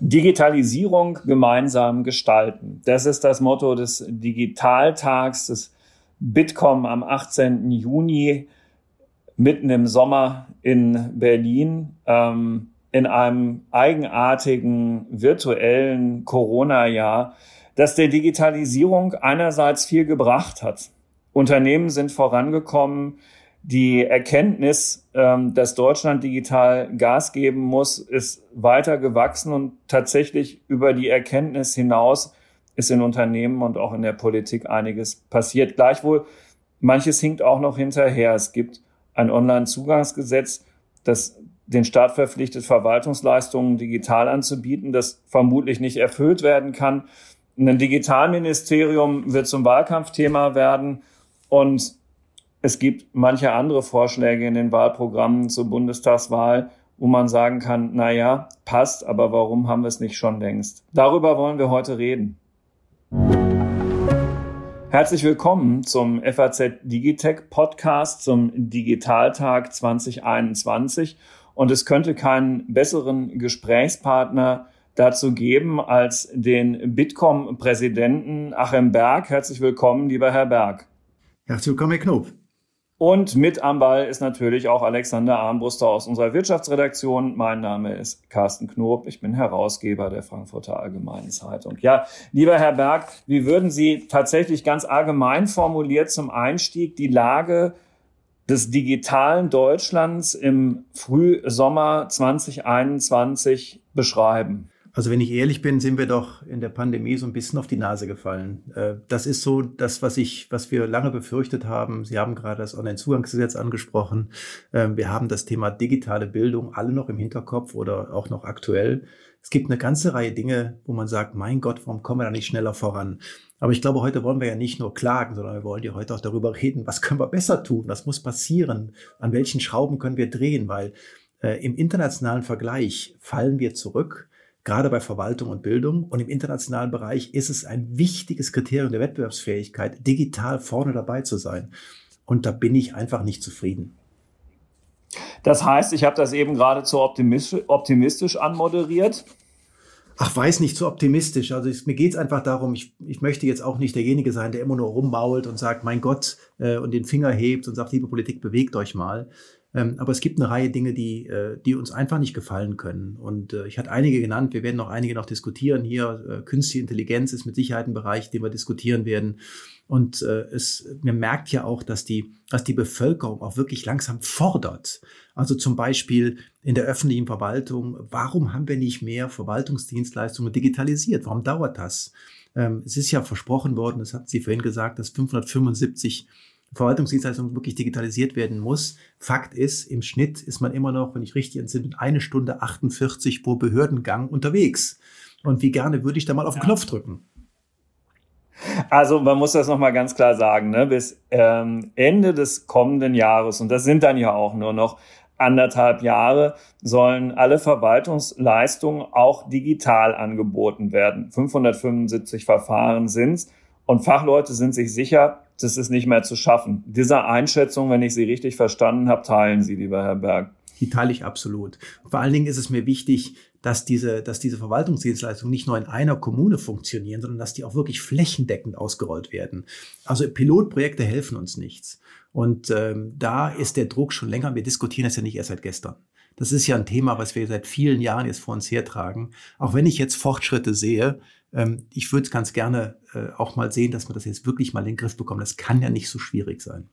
Digitalisierung gemeinsam gestalten. Das ist das Motto des Digitaltags des Bitkom am 18. Juni mitten im Sommer in Berlin ähm, in einem eigenartigen virtuellen Corona-Jahr, das der Digitalisierung einerseits viel gebracht hat. Unternehmen sind vorangekommen, die Erkenntnis, ähm, dass Deutschland digital Gas geben muss, ist weiter gewachsen und tatsächlich über die Erkenntnis hinaus ist in Unternehmen und auch in der Politik einiges passiert. Gleichwohl, manches hinkt auch noch hinterher. Es gibt ein Online-Zugangsgesetz, das den Staat verpflichtet, Verwaltungsleistungen digital anzubieten, das vermutlich nicht erfüllt werden kann. Ein Digitalministerium wird zum Wahlkampfthema werden und es gibt manche andere Vorschläge in den Wahlprogrammen zur Bundestagswahl, wo man sagen kann, na ja, passt, aber warum haben wir es nicht schon längst? Darüber wollen wir heute reden. Herzlich willkommen zum FAZ Digitech Podcast zum Digitaltag 2021. Und es könnte keinen besseren Gesprächspartner dazu geben als den Bitkom-Präsidenten Achim Berg. Herzlich willkommen, lieber Herr Berg. Herzlich willkommen, Herr Knob. Und mit am Ball ist natürlich auch Alexander Armbruster aus unserer Wirtschaftsredaktion. Mein Name ist Carsten Knob. Ich bin Herausgeber der Frankfurter Allgemeinen Zeitung. Ja, lieber Herr Berg, wie würden Sie tatsächlich ganz allgemein formuliert zum Einstieg die Lage des digitalen Deutschlands im Frühsommer 2021 beschreiben? Also wenn ich ehrlich bin, sind wir doch in der Pandemie so ein bisschen auf die Nase gefallen. Äh, das ist so das, was ich, was wir lange befürchtet haben. Sie haben gerade das Onlinezugangsgesetz angesprochen. Ähm, wir haben das Thema digitale Bildung alle noch im Hinterkopf oder auch noch aktuell. Es gibt eine ganze Reihe Dinge, wo man sagt, mein Gott, warum kommen wir da nicht schneller voran? Aber ich glaube, heute wollen wir ja nicht nur klagen, sondern wir wollen ja heute auch darüber reden, was können wir besser tun? Was muss passieren? An welchen Schrauben können wir drehen? Weil äh, im internationalen Vergleich fallen wir zurück gerade bei Verwaltung und Bildung. Und im internationalen Bereich ist es ein wichtiges Kriterium der Wettbewerbsfähigkeit, digital vorne dabei zu sein. Und da bin ich einfach nicht zufrieden. Das heißt, ich habe das eben gerade zu optimistisch, optimistisch anmoderiert. Ach, weiß nicht, zu optimistisch. Also ich, mir geht's einfach darum, ich, ich möchte jetzt auch nicht derjenige sein, der immer nur rummault und sagt, mein Gott, äh, und den Finger hebt und sagt, liebe Politik, bewegt euch mal. Ähm, aber es gibt eine Reihe Dinge, die, äh, die uns einfach nicht gefallen können. Und äh, ich hatte einige genannt, wir werden noch einige noch diskutieren hier. Äh, künstliche Intelligenz ist mit Sicherheit ein Bereich, den wir diskutieren werden. Und es, man merkt ja auch, dass die, dass die Bevölkerung auch wirklich langsam fordert. Also zum Beispiel in der öffentlichen Verwaltung, warum haben wir nicht mehr Verwaltungsdienstleistungen digitalisiert? Warum dauert das? Ähm, es ist ja versprochen worden, das hat Sie vorhin gesagt, dass 575 Verwaltungsdienstleistung wirklich digitalisiert werden muss. Fakt ist, im Schnitt ist man immer noch, wenn ich richtig entsinne, eine Stunde 48 pro Behördengang unterwegs. Und wie gerne würde ich da mal auf den ja. Knopf drücken? Also man muss das nochmal ganz klar sagen, ne? bis ähm, Ende des kommenden Jahres, und das sind dann ja auch nur noch anderthalb Jahre, sollen alle Verwaltungsleistungen auch digital angeboten werden. 575 Verfahren sind's und Fachleute sind sich sicher, das ist nicht mehr zu schaffen. Diese Einschätzung, wenn ich sie richtig verstanden habe, teilen Sie, lieber Herr Berg. Die teile ich absolut. Vor allen Dingen ist es mir wichtig, dass diese, dass diese Verwaltungsdienstleistungen nicht nur in einer Kommune funktionieren, sondern dass die auch wirklich flächendeckend ausgerollt werden. Also Pilotprojekte helfen uns nichts. Und ähm, da ist der Druck schon länger. Wir diskutieren das ja nicht erst seit gestern. Das ist ja ein Thema, was wir seit vielen Jahren jetzt vor uns hertragen. Auch wenn ich jetzt Fortschritte sehe, ähm, ich würde es ganz gerne äh, auch mal sehen, dass man das jetzt wirklich mal in den Griff bekommt. Das kann ja nicht so schwierig sein.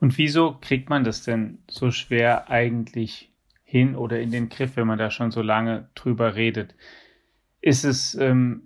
Und wieso kriegt man das denn so schwer eigentlich hin oder in den Griff, wenn man da schon so lange drüber redet? Ist es, ähm,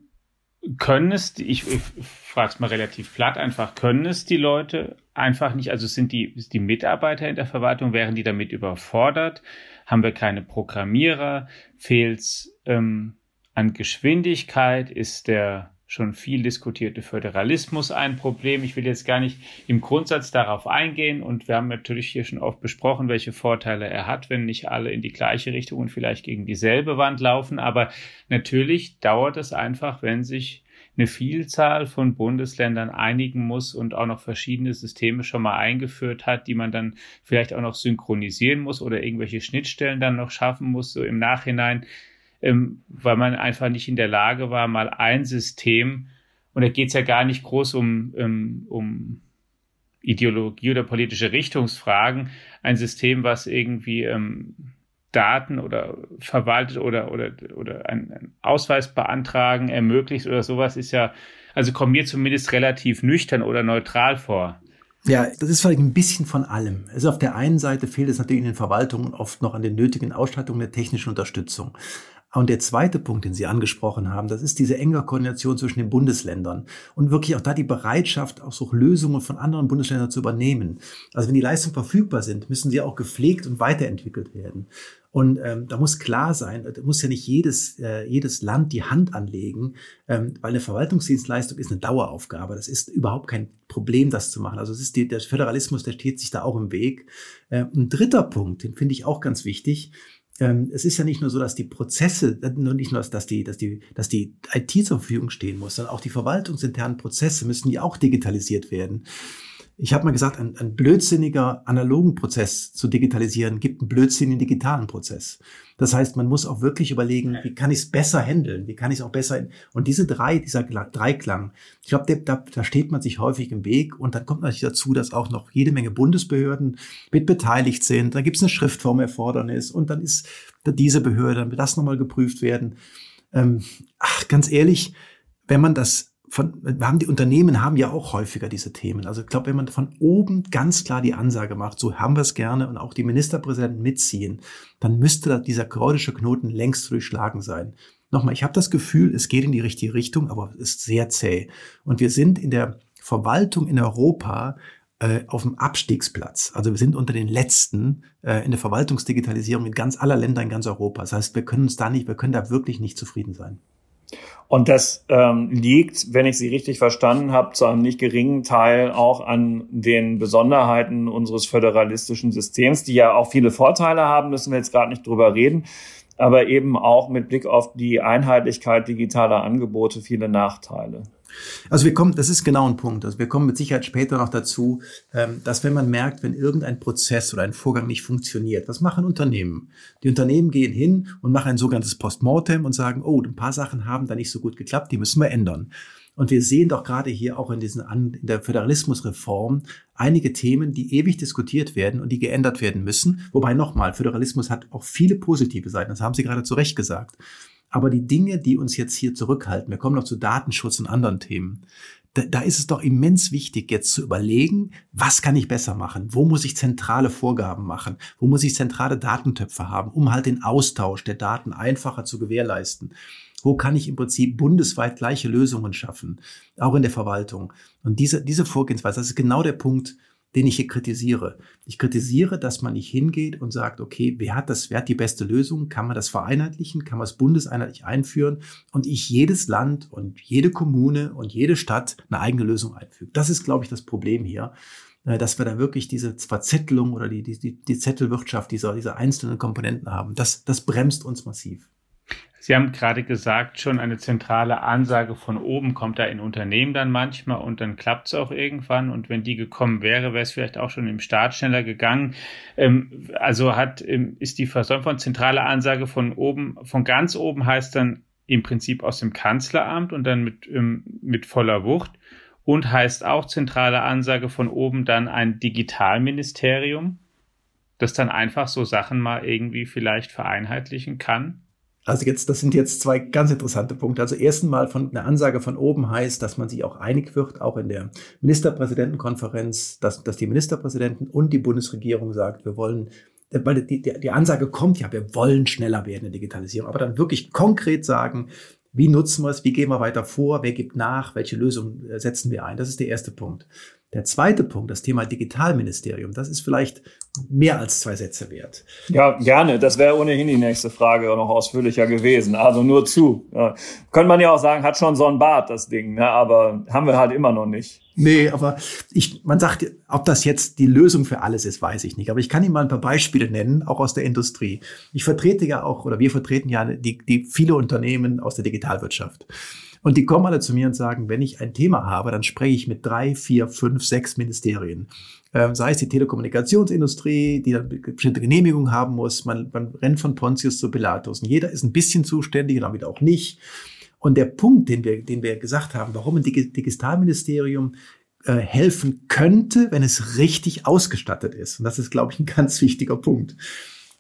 können es, ich, ich frage es mal relativ platt einfach, können es die Leute einfach nicht, also sind die, die Mitarbeiter in der Verwaltung, wären die damit überfordert? Haben wir keine Programmierer? Fehlt es ähm, an Geschwindigkeit ist der schon viel diskutierte Föderalismus ein Problem. Ich will jetzt gar nicht im Grundsatz darauf eingehen und wir haben natürlich hier schon oft besprochen, welche Vorteile er hat, wenn nicht alle in die gleiche Richtung und vielleicht gegen dieselbe Wand laufen. Aber natürlich dauert es einfach, wenn sich eine Vielzahl von Bundesländern einigen muss und auch noch verschiedene Systeme schon mal eingeführt hat, die man dann vielleicht auch noch synchronisieren muss oder irgendwelche Schnittstellen dann noch schaffen muss, so im Nachhinein, ähm, weil man einfach nicht in der Lage war, mal ein System, und da geht es ja gar nicht groß um, um, um Ideologie oder politische Richtungsfragen, ein System, was irgendwie ähm, Daten oder verwaltet oder, oder, oder einen Ausweis beantragen ermöglicht oder sowas ist ja, also kommt mir zumindest relativ nüchtern oder neutral vor. Ja, das ist vielleicht ein bisschen von allem. Also auf der einen Seite fehlt es natürlich in den Verwaltungen oft noch an den nötigen Ausstattungen der technischen Unterstützung. Und der zweite Punkt, den Sie angesprochen haben, das ist diese enge Koordination zwischen den Bundesländern und wirklich auch da die Bereitschaft, auch so Lösungen von anderen Bundesländern zu übernehmen. Also wenn die Leistungen verfügbar sind, müssen sie auch gepflegt und weiterentwickelt werden. Und ähm, da muss klar sein, da muss ja nicht jedes, äh, jedes Land die Hand anlegen, ähm, weil eine Verwaltungsdienstleistung ist eine Daueraufgabe. Das ist überhaupt kein Problem, das zu machen. Also es ist die, der Föderalismus, der steht sich da auch im Weg. Äh, ein dritter Punkt, den finde ich auch ganz wichtig, ähm, es ist ja nicht nur so, dass die Prozesse, nur nicht nur, dass die, dass die, dass die IT zur Verfügung stehen muss, sondern auch die verwaltungsinternen Prozesse müssen ja auch digitalisiert werden. Ich habe mal gesagt, ein, ein blödsinniger analogen Prozess zu digitalisieren gibt einen blödsinnigen digitalen Prozess. Das heißt, man muss auch wirklich überlegen, wie kann ich es besser handeln, wie kann ich es auch besser. Und diese drei, dieser Dreiklang, ich glaube, da, da steht man sich häufig im Weg. Und dann kommt natürlich dazu, dass auch noch jede Menge Bundesbehörden mit beteiligt sind. Da gibt es eine Schriftformerfordernis und dann ist diese Behörde, dann wird das nochmal geprüft werden. Ähm, ach, ganz ehrlich, wenn man das von, wir haben die Unternehmen haben ja auch häufiger diese Themen. Also ich glaube, wenn man von oben ganz klar die Ansage macht, so haben wir es gerne und auch die Ministerpräsidenten mitziehen, dann müsste dieser gordische Knoten längst durchschlagen sein. Nochmal, ich habe das Gefühl, es geht in die richtige Richtung, aber es ist sehr zäh. Und wir sind in der Verwaltung in Europa äh, auf dem Abstiegsplatz. Also wir sind unter den letzten äh, in der Verwaltungsdigitalisierung in ganz aller Länder in ganz Europa. Das heißt, wir können uns da nicht, wir können da wirklich nicht zufrieden sein. Und das ähm, liegt, wenn ich Sie richtig verstanden habe, zu einem nicht geringen Teil auch an den Besonderheiten unseres föderalistischen Systems, die ja auch viele Vorteile haben, müssen wir jetzt gerade nicht drüber reden, aber eben auch mit Blick auf die Einheitlichkeit digitaler Angebote viele Nachteile. Also wir kommen, das ist genau ein Punkt. Also wir kommen mit Sicherheit später noch dazu, ähm, dass wenn man merkt, wenn irgendein Prozess oder ein Vorgang nicht funktioniert, was machen Unternehmen? Die Unternehmen gehen hin und machen ein sogenanntes Postmortem und sagen, oh, ein paar Sachen haben da nicht so gut geklappt, die müssen wir ändern. Und wir sehen doch gerade hier auch in, diesen, in der Föderalismusreform einige Themen, die ewig diskutiert werden und die geändert werden müssen. Wobei nochmal, Föderalismus hat auch viele positive Seiten. Das haben Sie gerade zu Recht gesagt. Aber die Dinge, die uns jetzt hier zurückhalten, wir kommen noch zu Datenschutz und anderen Themen, da, da ist es doch immens wichtig, jetzt zu überlegen, was kann ich besser machen? Wo muss ich zentrale Vorgaben machen? Wo muss ich zentrale Datentöpfe haben, um halt den Austausch der Daten einfacher zu gewährleisten? Wo kann ich im Prinzip bundesweit gleiche Lösungen schaffen? Auch in der Verwaltung. Und diese, diese Vorgehensweise, das ist genau der Punkt, den ich hier kritisiere. Ich kritisiere, dass man nicht hingeht und sagt, okay, wer hat das, wer hat die beste Lösung? Kann man das vereinheitlichen? Kann man es bundeseinheitlich einführen? Und ich jedes Land und jede Kommune und jede Stadt eine eigene Lösung einfüge. Das ist, glaube ich, das Problem hier äh, dass wir da wirklich diese Verzettelung oder die, die, die Zettelwirtschaft dieser, dieser einzelnen Komponenten haben. Das, das bremst uns massiv. Sie haben gerade gesagt, schon eine zentrale Ansage von oben kommt da in Unternehmen dann manchmal und dann klappt es auch irgendwann. Und wenn die gekommen wäre, wäre es vielleicht auch schon im Start schneller gegangen. Ähm, also hat, ähm, ist die Versäumung von zentrale Ansage von oben, von ganz oben heißt dann im Prinzip aus dem Kanzleramt und dann mit, ähm, mit voller Wucht und heißt auch zentrale Ansage von oben dann ein Digitalministerium, das dann einfach so Sachen mal irgendwie vielleicht vereinheitlichen kann. Also jetzt, das sind jetzt zwei ganz interessante Punkte. Also erstens mal von einer Ansage von oben heißt, dass man sich auch einig wird, auch in der Ministerpräsidentenkonferenz, dass, dass die Ministerpräsidenten und die Bundesregierung sagt, wir wollen, weil die, die, die Ansage kommt ja, wir wollen schneller werden in der Digitalisierung, aber dann wirklich konkret sagen, wie nutzen wir es, wie gehen wir weiter vor, wer gibt nach, welche Lösung äh, setzen wir ein. Das ist der erste Punkt. Der zweite Punkt, das Thema Digitalministerium, das ist vielleicht mehr als zwei Sätze wert. Ja, gerne. Das wäre ohnehin die nächste Frage noch ausführlicher gewesen. Also nur zu. Ja. Könnte man ja auch sagen, hat schon so ein Bart, das Ding, ne? aber haben wir halt immer noch nicht. Nee, aber ich, man sagt, ob das jetzt die Lösung für alles ist, weiß ich nicht. Aber ich kann Ihnen mal ein paar Beispiele nennen, auch aus der Industrie. Ich vertrete ja auch, oder wir vertreten ja die, die viele Unternehmen aus der Digitalwirtschaft. Und die kommen alle zu mir und sagen, wenn ich ein Thema habe, dann spreche ich mit drei, vier, fünf, sechs Ministerien. Ähm, sei es die Telekommunikationsindustrie, die dann bestimmte Genehmigungen haben muss. Man, man rennt von Pontius zu Pilatus. Und jeder ist ein bisschen zuständig und damit auch nicht. Und der Punkt, den wir, den wir gesagt haben, warum ein Digitalministerium äh, helfen könnte, wenn es richtig ausgestattet ist. Und das ist, glaube ich, ein ganz wichtiger Punkt.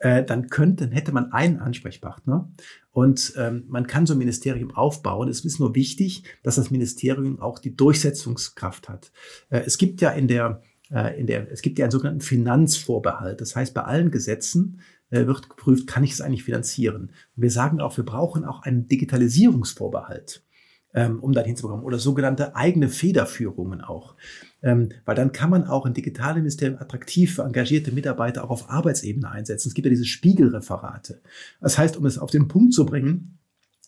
Äh, dann könnte, hätte man einen Ansprechpartner und ähm, man kann so ein Ministerium aufbauen. Es ist nur wichtig, dass das Ministerium auch die Durchsetzungskraft hat. Äh, es gibt ja in der äh, in der, es gibt ja einen sogenannten Finanzvorbehalt. Das heißt, bei allen Gesetzen äh, wird geprüft, kann ich es eigentlich finanzieren? Und wir sagen auch, wir brauchen auch einen Digitalisierungsvorbehalt ähm, um dann hinzubekommen. Oder sogenannte eigene Federführungen auch. Ähm, weil dann kann man auch ein Digitalministerium attraktiv für engagierte Mitarbeiter auch auf Arbeitsebene einsetzen. Es gibt ja diese Spiegelreferate. Das heißt, um es auf den Punkt zu bringen,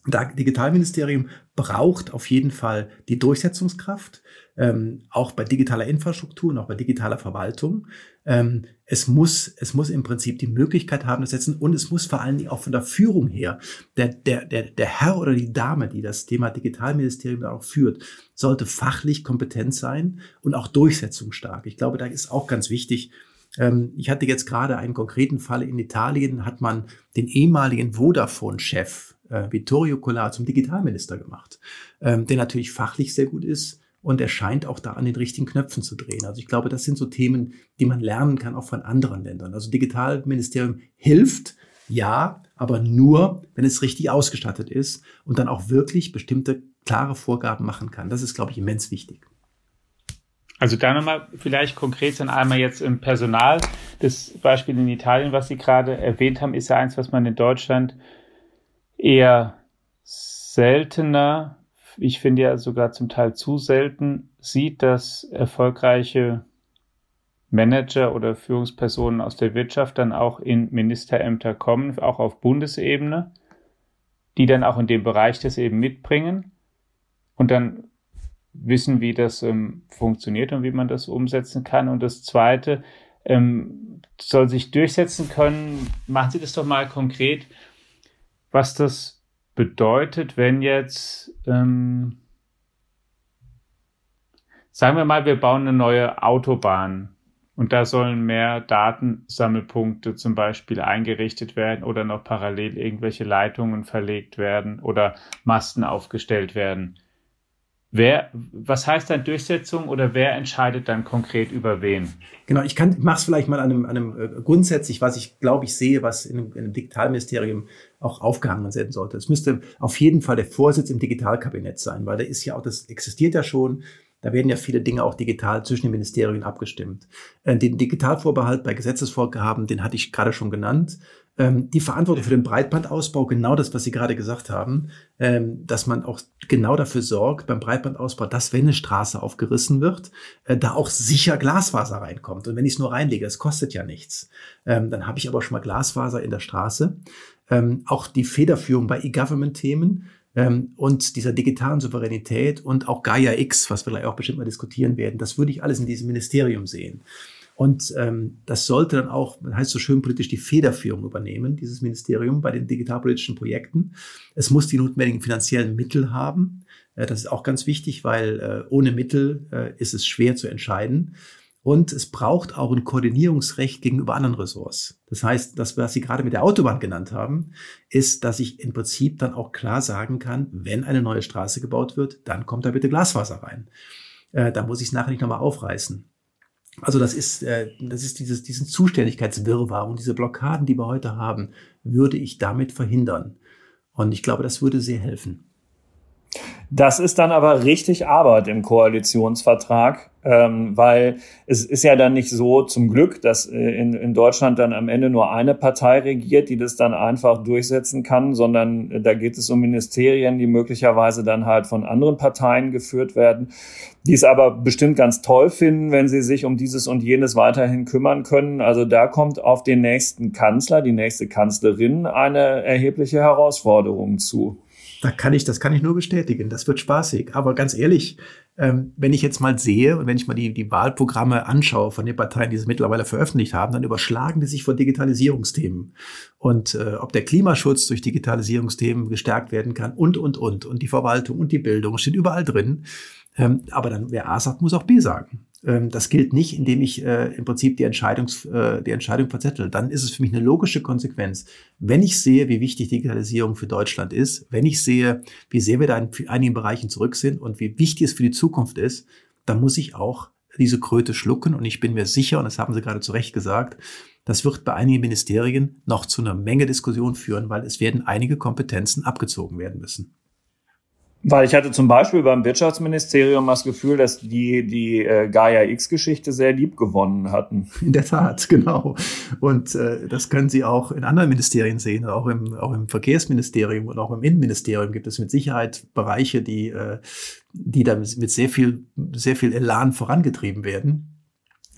das Digitalministerium braucht auf jeden Fall die Durchsetzungskraft, ähm, auch bei digitaler Infrastruktur und auch bei digitaler Verwaltung. Ähm, es muss, es muss im Prinzip die Möglichkeit haben, das setzen und es muss vor allen Dingen auch von der Führung her, der, der, der, der Herr oder die Dame, die das Thema Digitalministerium da auch führt, sollte fachlich kompetent sein und auch durchsetzungsstark. Ich glaube, da ist auch ganz wichtig, ähm, ich hatte jetzt gerade einen konkreten Fall in Italien, hat man den ehemaligen Vodafone-Chef äh, Vittorio Collar zum Digitalminister gemacht, ähm, der natürlich fachlich sehr gut ist und er scheint auch da an den richtigen Knöpfen zu drehen. Also ich glaube, das sind so Themen, die man lernen kann, auch von anderen Ländern. Also Digitalministerium hilft, ja, aber nur, wenn es richtig ausgestattet ist und dann auch wirklich bestimmte klare Vorgaben machen kann. Das ist, glaube ich, immens wichtig. Also da nochmal vielleicht konkret dann einmal jetzt im Personal. Das Beispiel in Italien, was Sie gerade erwähnt haben, ist ja eins, was man in Deutschland eher seltener, ich finde ja sogar zum Teil zu selten, sieht, dass erfolgreiche Manager oder Führungspersonen aus der Wirtschaft dann auch in Ministerämter kommen, auch auf Bundesebene, die dann auch in dem Bereich das eben mitbringen und dann wissen, wie das ähm, funktioniert und wie man das umsetzen kann. Und das Zweite, ähm, soll sich durchsetzen können. Machen Sie das doch mal konkret was das bedeutet, wenn jetzt, ähm, sagen wir mal, wir bauen eine neue Autobahn und da sollen mehr Datensammelpunkte zum Beispiel eingerichtet werden oder noch parallel irgendwelche Leitungen verlegt werden oder Masten aufgestellt werden. Wer, was heißt dann Durchsetzung oder wer entscheidet dann konkret über wen? Genau, ich kann, es vielleicht mal an einem, an einem äh, grundsätzlich, was ich glaube ich sehe, was in einem, in einem Digitalministerium auch aufgehangen werden sollte. Es müsste auf jeden Fall der Vorsitz im Digitalkabinett sein, weil da ist ja auch, das existiert ja schon. Da werden ja viele Dinge auch digital zwischen den Ministerien abgestimmt. Äh, den Digitalvorbehalt bei Gesetzesvorgaben, den hatte ich gerade schon genannt. Ähm, die Verantwortung für den Breitbandausbau, genau das, was Sie gerade gesagt haben, ähm, dass man auch genau dafür sorgt beim Breitbandausbau, dass wenn eine Straße aufgerissen wird, äh, da auch sicher Glasfaser reinkommt. Und wenn ich es nur reinlege, es kostet ja nichts, ähm, dann habe ich aber schon mal Glasfaser in der Straße. auch die Federführung bei E-Government-Themen und dieser digitalen Souveränität und auch Gaia X, was wir gleich auch bestimmt mal diskutieren werden, das würde ich alles in diesem Ministerium sehen. Und ähm, das sollte dann auch, man heißt so schön politisch, die Federführung übernehmen, dieses Ministerium bei den digitalpolitischen Projekten. Es muss die notwendigen finanziellen Mittel haben. Äh, das ist auch ganz wichtig, weil äh, ohne Mittel äh, ist es schwer zu entscheiden. Und es braucht auch ein Koordinierungsrecht gegenüber anderen Ressorts. Das heißt, das, was Sie gerade mit der Autobahn genannt haben, ist, dass ich im Prinzip dann auch klar sagen kann, wenn eine neue Straße gebaut wird, dann kommt da bitte Glasfaser rein. Äh, da muss ich es nachher nicht nochmal aufreißen. Also das ist, äh, das ist dieses, diesen Zuständigkeitswirrwarr und diese Blockaden, die wir heute haben, würde ich damit verhindern. Und ich glaube, das würde sehr helfen. Das ist dann aber richtig Arbeit im Koalitionsvertrag, ähm, weil es ist ja dann nicht so zum Glück, dass äh, in, in Deutschland dann am Ende nur eine Partei regiert, die das dann einfach durchsetzen kann, sondern äh, da geht es um Ministerien, die möglicherweise dann halt von anderen Parteien geführt werden, die es aber bestimmt ganz toll finden, wenn sie sich um dieses und jenes weiterhin kümmern können. Also da kommt auf den nächsten Kanzler, die nächste Kanzlerin eine erhebliche Herausforderung zu. Da kann ich, das kann ich nur bestätigen. Das wird spaßig. Aber ganz ehrlich, ähm, wenn ich jetzt mal sehe und wenn ich mal die, die Wahlprogramme anschaue von den Parteien, die es mittlerweile veröffentlicht haben, dann überschlagen die sich von Digitalisierungsthemen. Und äh, ob der Klimaschutz durch Digitalisierungsthemen gestärkt werden kann und, und, und. Und die Verwaltung und die Bildung steht überall drin. Ähm, aber dann, wer A sagt, muss auch B sagen. Ähm, das gilt nicht, indem ich äh, im Prinzip die, Entscheidungs, äh, die Entscheidung verzettel. Dann ist es für mich eine logische Konsequenz. Wenn ich sehe, wie wichtig Digitalisierung für Deutschland ist, wenn ich sehe, wie sehr wir da in einigen Bereichen zurück sind und wie wichtig es für die Zukunft ist, dann muss ich auch diese Kröte schlucken. Und ich bin mir sicher, und das haben Sie gerade zu Recht gesagt, das wird bei einigen Ministerien noch zu einer Menge Diskussion führen, weil es werden einige Kompetenzen abgezogen werden müssen. Weil ich hatte zum Beispiel beim Wirtschaftsministerium das Gefühl, dass die die äh, Gaia X-Geschichte sehr lieb gewonnen hatten. In der Tat, genau. Und äh, das können Sie auch in anderen Ministerien sehen, auch im, auch im Verkehrsministerium und auch im Innenministerium gibt es mit Sicherheit Bereiche, die, äh, die da mit sehr viel, sehr viel Elan vorangetrieben werden.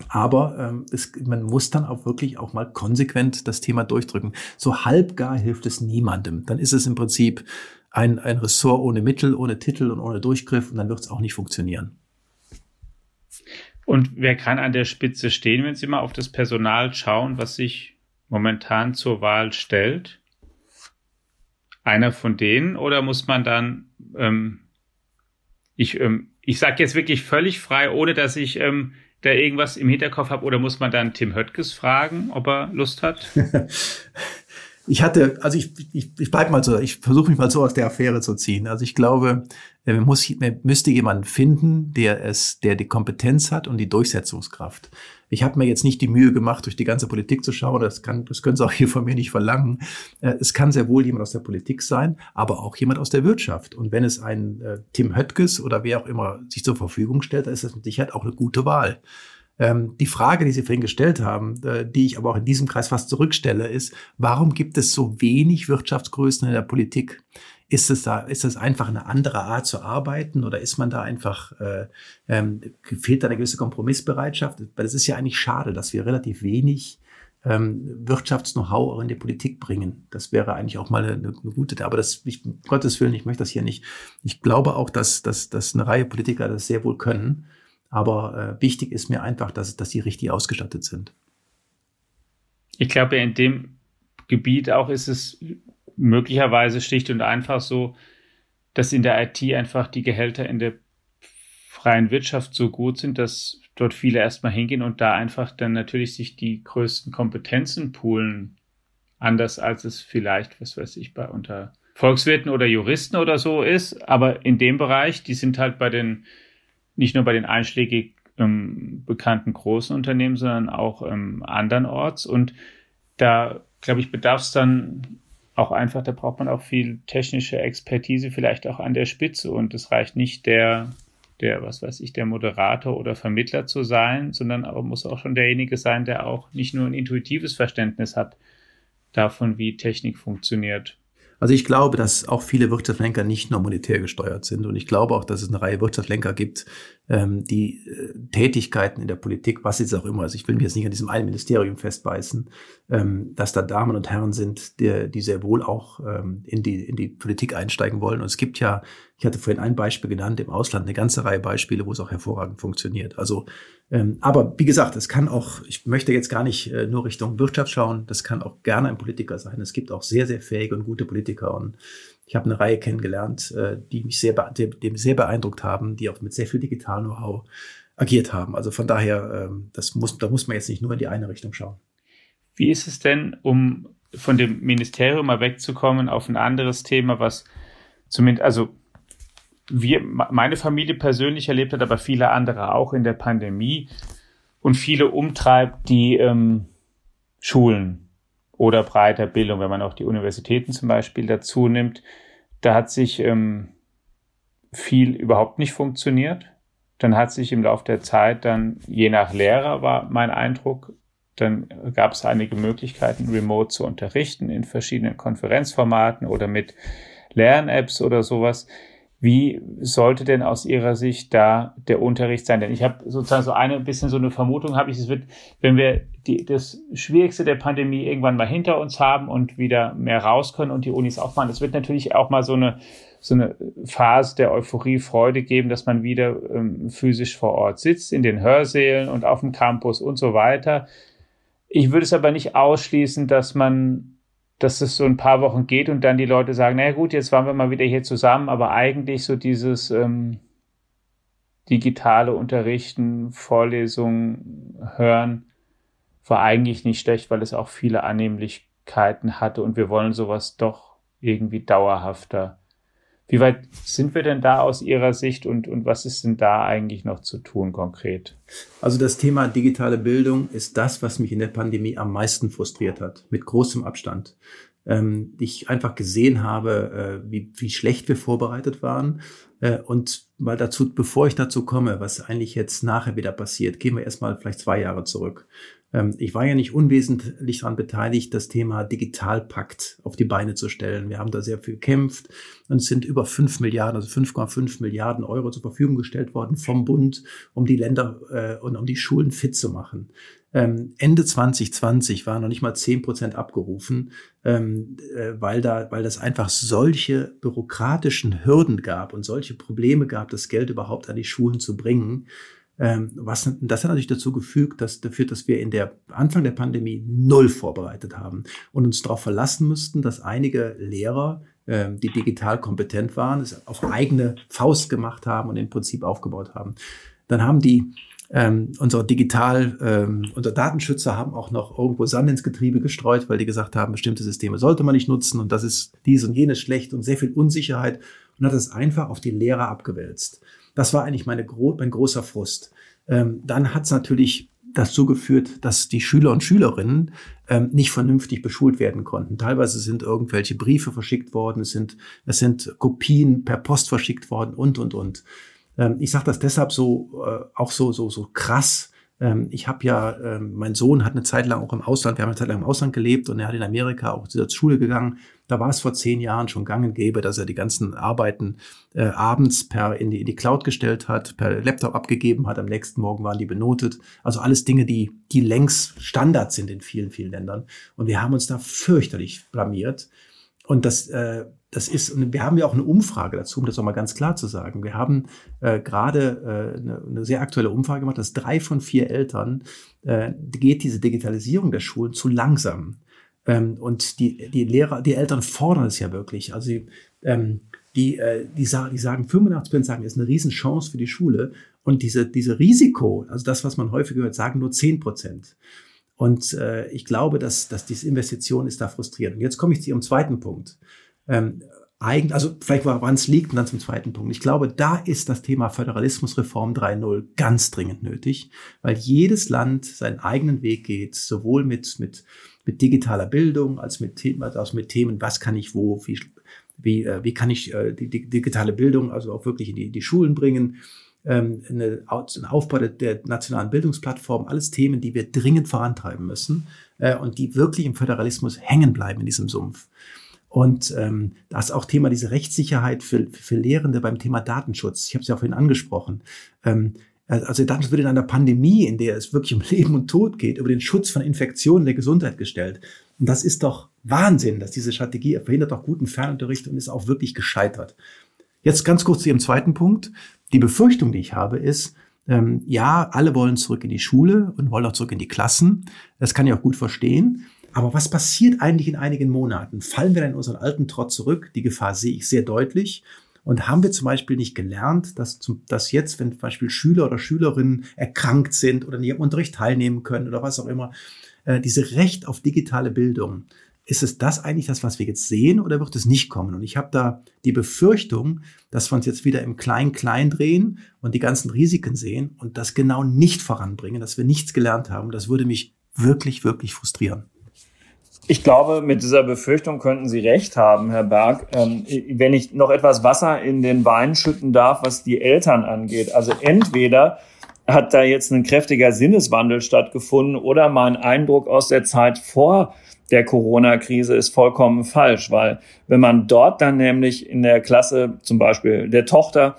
Aber ähm, es, man muss dann auch wirklich auch mal konsequent das Thema durchdrücken. So halbgar hilft es niemandem. Dann ist es im Prinzip ein, ein Ressort ohne Mittel, ohne Titel und ohne Durchgriff und dann wird es auch nicht funktionieren. Und wer kann an der Spitze stehen, wenn Sie mal auf das Personal schauen, was sich momentan zur Wahl stellt? Einer von denen oder muss man dann, ähm, ich, ähm, ich sage jetzt wirklich völlig frei, ohne dass ich ähm, da irgendwas im Hinterkopf habe, oder muss man dann Tim Höttges fragen, ob er Lust hat? ich hatte, also ich, ich, ich bleib mal so, ich versuche mich mal so aus der Affäre zu ziehen. Also ich glaube, man, muss, man müsste jemanden finden, der es, der die Kompetenz hat und die Durchsetzungskraft. Ich habe mir jetzt nicht die Mühe gemacht, durch die ganze Politik zu schauen. Das kann, das können Sie auch hier von mir nicht verlangen. Äh, es kann sehr wohl jemand aus der Politik sein, aber auch jemand aus der Wirtschaft. Und wenn es ein äh, Tim Höttges oder wer auch immer sich zur Verfügung stellt, dann ist das mit Sicherheit auch eine gute Wahl. Ähm, die Frage, die Sie vorhin gestellt haben, äh, die ich aber auch in diesem Kreis fast zurückstelle, ist, warum gibt es so wenig Wirtschaftsgrößen in der Politik? Ist es da, ist das einfach eine andere Art zu arbeiten oder ist man da einfach, äh, ähm, fehlt da eine gewisse Kompromissbereitschaft? Weil es ist ja eigentlich schade, dass wir relativ wenig ähm, Wirtschafts-Know-how auch in die Politik bringen. Das wäre eigentlich auch mal eine, eine gute, aber das, ich, um Gottes Willen, ich möchte das hier nicht. Ich glaube auch, dass, dass, dass eine Reihe Politiker das sehr wohl können. Aber äh, wichtig ist mir einfach, dass, dass sie richtig ausgestattet sind. Ich glaube, in dem Gebiet auch ist es möglicherweise schlicht und einfach so, dass in der IT einfach die Gehälter in der freien Wirtschaft so gut sind, dass dort viele erstmal hingehen und da einfach dann natürlich sich die größten Kompetenzen poolen. Anders als es vielleicht, was weiß ich, bei unter Volkswirten oder Juristen oder so ist. Aber in dem Bereich, die sind halt bei den nicht nur bei den einschlägig ähm, bekannten großen Unternehmen, sondern auch ähm, andernorts. Und da, glaube ich, bedarf es dann auch einfach, da braucht man auch viel technische Expertise, vielleicht auch an der Spitze. Und es reicht nicht der, der, was weiß ich, der Moderator oder Vermittler zu sein, sondern aber muss auch schon derjenige sein, der auch nicht nur ein intuitives Verständnis hat davon, wie Technik funktioniert. Also ich glaube, dass auch viele Wirtschaftslenker nicht nur monetär gesteuert sind. Und ich glaube auch, dass es eine Reihe Wirtschaftslenker gibt, ähm, die äh, Tätigkeiten in der Politik, was jetzt auch immer, also ich will mich jetzt nicht an diesem einen Ministerium festbeißen, ähm, dass da Damen und Herren sind, die, die sehr wohl auch ähm, in, die, in die Politik einsteigen wollen. Und es gibt ja, ich hatte vorhin ein Beispiel genannt, im Ausland eine ganze Reihe Beispiele, wo es auch hervorragend funktioniert. Also, ähm, aber wie gesagt, es kann auch, ich möchte jetzt gar nicht äh, nur Richtung Wirtschaft schauen, das kann auch gerne ein Politiker sein. Es gibt auch sehr, sehr fähige und gute Politiker und ich habe eine Reihe kennengelernt, äh, die mich sehr, dem sehr beeindruckt haben, die auch mit sehr viel Digital-Know-how agiert haben. Also von daher, ähm, das muss, da muss man jetzt nicht nur in die eine Richtung schauen. Wie ist es denn, um von dem Ministerium mal wegzukommen auf ein anderes Thema, was zumindest, also wir, meine Familie persönlich erlebt hat, aber viele andere auch in der Pandemie und viele umtreibt die ähm, Schulen oder breiter Bildung, wenn man auch die Universitäten zum Beispiel dazu nimmt. Da hat sich ähm, viel überhaupt nicht funktioniert. Dann hat sich im Laufe der Zeit dann, je nach Lehrer war mein Eindruck, dann gab es einige Möglichkeiten, remote zu unterrichten in verschiedenen Konferenzformaten oder mit Lern-Apps oder sowas. Wie sollte denn aus Ihrer Sicht da der Unterricht sein? Denn ich habe sozusagen so eine bisschen so eine Vermutung, habe ich, es wird, wenn wir die, das Schwierigste der Pandemie irgendwann mal hinter uns haben und wieder mehr raus können und die Unis aufmachen, es wird natürlich auch mal so eine so eine Phase der Euphorie, Freude geben, dass man wieder ähm, physisch vor Ort sitzt, in den Hörsälen und auf dem Campus und so weiter. Ich würde es aber nicht ausschließen, dass man dass es so ein paar Wochen geht und dann die Leute sagen, na gut, jetzt waren wir mal wieder hier zusammen, aber eigentlich so dieses ähm, digitale Unterrichten, Vorlesungen hören, war eigentlich nicht schlecht, weil es auch viele Annehmlichkeiten hatte und wir wollen sowas doch irgendwie dauerhafter. Wie weit sind wir denn da aus Ihrer Sicht und, und was ist denn da eigentlich noch zu tun konkret? Also das Thema digitale Bildung ist das, was mich in der Pandemie am meisten frustriert hat, mit großem Abstand. Ähm, ich einfach gesehen habe, äh, wie, wie schlecht wir vorbereitet waren. Äh, und mal dazu, bevor ich dazu komme, was eigentlich jetzt nachher wieder passiert, gehen wir erstmal vielleicht zwei Jahre zurück. Ähm, ich war ja nicht unwesentlich daran beteiligt, das Thema Digitalpakt auf die Beine zu stellen. Wir haben da sehr viel gekämpft und es sind über fünf Milliarden, also 5,5 Milliarden Euro zur Verfügung gestellt worden vom Bund, um die Länder äh, und um die Schulen fit zu machen. Ähm, Ende 2020 waren noch nicht mal zehn Prozent abgerufen, ähm, äh, weil da, weil das einfach solche bürokratischen Hürden gab und solche Probleme gab, das Geld überhaupt an die Schulen zu bringen, ähm, was, das hat natürlich dazu gefügt, dass, dafür, dass wir in der Anfang der Pandemie null vorbereitet haben und uns darauf verlassen müssten, dass einige Lehrer, ähm, die digital kompetent waren, es auf eigene Faust gemacht haben und im Prinzip aufgebaut haben. Dann haben die ähm, unsere Digital, ähm, unsere Datenschützer haben auch noch irgendwo Sand ins Getriebe gestreut, weil die gesagt haben, bestimmte Systeme sollte man nicht nutzen und das ist dies und jenes schlecht und sehr viel Unsicherheit und hat es einfach auf die Lehrer abgewälzt. Das war eigentlich meine, mein großer Frust. Ähm, dann hat es natürlich dazu geführt, dass die Schüler und Schülerinnen ähm, nicht vernünftig beschult werden konnten. Teilweise sind irgendwelche Briefe verschickt worden, es sind, es sind Kopien per Post verschickt worden und, und, und. Ähm, ich sage das deshalb so, äh, auch so, so, so krass, ähm, ich habe ja, ähm, mein Sohn hat eine Zeit lang auch im Ausland, wir haben eine Zeit lang im Ausland gelebt und er hat in Amerika auch zur Schule gegangen. Da war es vor zehn Jahren schon gang und gäbe, dass er die ganzen Arbeiten äh, abends per in die, in die Cloud gestellt hat, per Laptop abgegeben hat. Am nächsten Morgen waren die benotet. Also alles Dinge, die, die längst Standard sind in vielen, vielen Ländern. Und wir haben uns da fürchterlich blamiert. Und das, äh, das ist, wir haben ja auch eine Umfrage dazu, um das auch mal ganz klar zu sagen. Wir haben äh, gerade äh, eine, eine sehr aktuelle Umfrage gemacht, dass drei von vier Eltern äh, geht diese Digitalisierung der Schulen zu langsam. Ähm, und die, die Lehrer, die Eltern fordern es ja wirklich. Also ähm, die, äh, die, sagen, die sagen, 85 Prozent sagen, es ist eine Riesenchance für die Schule. Und diese, diese Risiko, also das, was man häufig hört, sagen nur 10 Prozent. Und äh, ich glaube, dass, dass diese Investition ist da frustrierend. Und jetzt komme ich zu Ihrem zweiten Punkt ähm, eigen, also vielleicht woran es liegt und dann zum zweiten Punkt. Ich glaube, da ist das Thema Föderalismusreform 3.0 ganz dringend nötig, weil jedes Land seinen eigenen Weg geht, sowohl mit, mit, mit digitaler Bildung als mit, als mit Themen, was kann ich wo, wie, wie, äh, wie kann ich äh, die, die digitale Bildung also auch wirklich in die, die Schulen bringen, ähm, eine, ein Aufbau der, nationalen Bildungsplattform, alles Themen, die wir dringend vorantreiben müssen äh, und die wirklich im Föderalismus hängen bleiben in diesem Sumpf. Und ähm, das ist auch Thema diese Rechtssicherheit für, für Lehrende beim Thema Datenschutz. Ich habe es ja vorhin angesprochen. Ähm, also Datenschutz wird in einer Pandemie, in der es wirklich um Leben und Tod geht, über den Schutz von Infektionen der Gesundheit gestellt. Und das ist doch Wahnsinn, dass diese Strategie verhindert auch guten Fernunterricht und ist auch wirklich gescheitert. Jetzt ganz kurz zu Ihrem zweiten Punkt. Die Befürchtung, die ich habe, ist, ähm, ja, alle wollen zurück in die Schule und wollen auch zurück in die Klassen. Das kann ich auch gut verstehen. Aber was passiert eigentlich in einigen Monaten? Fallen wir dann in unseren alten Trott zurück? Die Gefahr sehe ich sehr deutlich. Und haben wir zum Beispiel nicht gelernt, dass, zum, dass jetzt, wenn zum Beispiel Schüler oder Schülerinnen erkrankt sind oder nicht am Unterricht teilnehmen können oder was auch immer, äh, diese Recht auf digitale Bildung, ist es das eigentlich das, was wir jetzt sehen oder wird es nicht kommen? Und ich habe da die Befürchtung, dass wir uns jetzt wieder im Klein-Klein drehen und die ganzen Risiken sehen und das genau nicht voranbringen, dass wir nichts gelernt haben. Das würde mich wirklich, wirklich frustrieren. Ich glaube, mit dieser Befürchtung könnten Sie recht haben, Herr Berg. Ähm, wenn ich noch etwas Wasser in den Wein schütten darf, was die Eltern angeht. Also entweder hat da jetzt ein kräftiger Sinneswandel stattgefunden oder mein Eindruck aus der Zeit vor der Corona-Krise ist vollkommen falsch, weil wenn man dort dann nämlich in der Klasse zum Beispiel der Tochter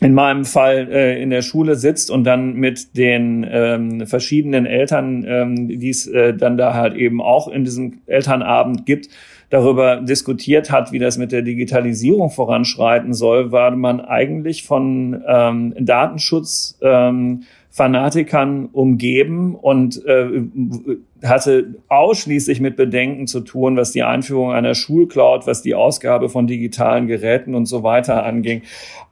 in meinem Fall äh, in der Schule sitzt und dann mit den ähm, verschiedenen Eltern, ähm, die es äh, dann da halt eben auch in diesem Elternabend gibt, darüber diskutiert hat, wie das mit der Digitalisierung voranschreiten soll, war man eigentlich von ähm, Datenschutz ähm, Fanatikern umgeben und äh, hatte ausschließlich mit Bedenken zu tun, was die Einführung einer Schulcloud, was die Ausgabe von digitalen Geräten und so weiter anging.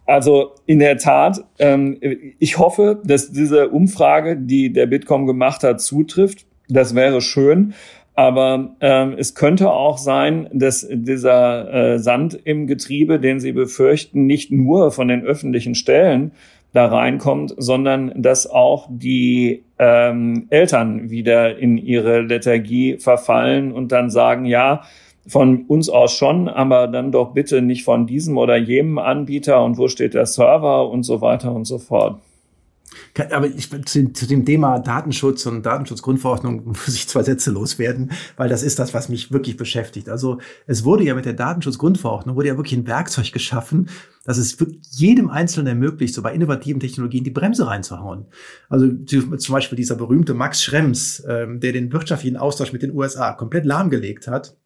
Also in der Tat, ähm, ich hoffe, dass diese Umfrage, die der Bitkom gemacht hat, zutrifft. Das wäre schön. Aber ähm, es könnte auch sein, dass dieser äh, Sand im Getriebe, den Sie befürchten, nicht nur von den öffentlichen Stellen da reinkommt, sondern dass auch die ähm, Eltern wieder in ihre Lethargie verfallen und dann sagen, ja, von uns aus schon, aber dann doch bitte nicht von diesem oder jenem Anbieter und wo steht der Server und so weiter und so fort. Aber ich, zu, zu, dem Thema Datenschutz und Datenschutzgrundverordnung muss ich zwei Sätze loswerden, weil das ist das, was mich wirklich beschäftigt. Also es wurde ja mit der Datenschutzgrundverordnung wurde ja wirklich ein Werkzeug geschaffen, dass es jedem Einzelnen ermöglicht, so bei innovativen Technologien die Bremse reinzuhauen. Also zum Beispiel dieser berühmte Max Schrems, ähm, der den wirtschaftlichen Austausch mit den USA komplett lahmgelegt hat.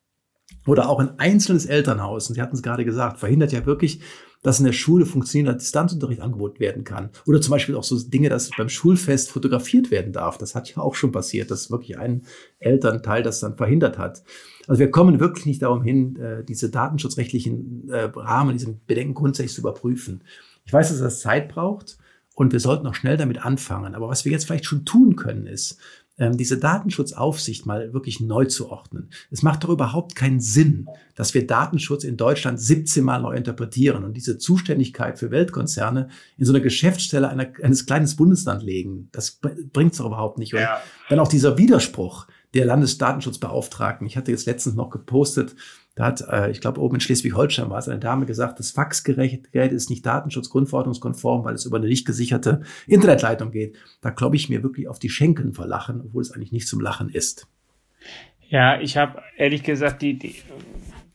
Oder auch ein einzelnes Elternhaus, und Sie hatten es gerade gesagt, verhindert ja wirklich, dass in der Schule funktionierender Distanzunterricht angeboten werden kann. Oder zum Beispiel auch so Dinge, dass beim Schulfest fotografiert werden darf. Das hat ja auch schon passiert, dass wirklich ein Elternteil das dann verhindert hat. Also wir kommen wirklich nicht darum hin, äh, diese datenschutzrechtlichen äh, Rahmen, diese Bedenken grundsätzlich zu überprüfen. Ich weiß, dass das Zeit braucht und wir sollten auch schnell damit anfangen. Aber was wir jetzt vielleicht schon tun können, ist, ähm, diese Datenschutzaufsicht mal wirklich neu zu ordnen. Es macht doch überhaupt keinen Sinn, dass wir Datenschutz in Deutschland 17 Mal neu interpretieren und diese Zuständigkeit für Weltkonzerne in so eine Geschäftsstelle einer, eines kleinen Bundesland legen. Das bringt es doch überhaupt nicht. Und ja. dann auch dieser Widerspruch der Landesdatenschutzbeauftragten. Ich hatte jetzt letztens noch gepostet, da hat, äh, ich glaube, oben in Schleswig-Holstein war es eine Dame gesagt, das Faxgerät ist nicht datenschutzgrundverordnungskonform, weil es über eine nicht gesicherte Internetleitung geht. Da glaube ich mir wirklich auf die Schenken verlachen, obwohl es eigentlich nicht zum Lachen ist. Ja, ich habe ehrlich gesagt die, die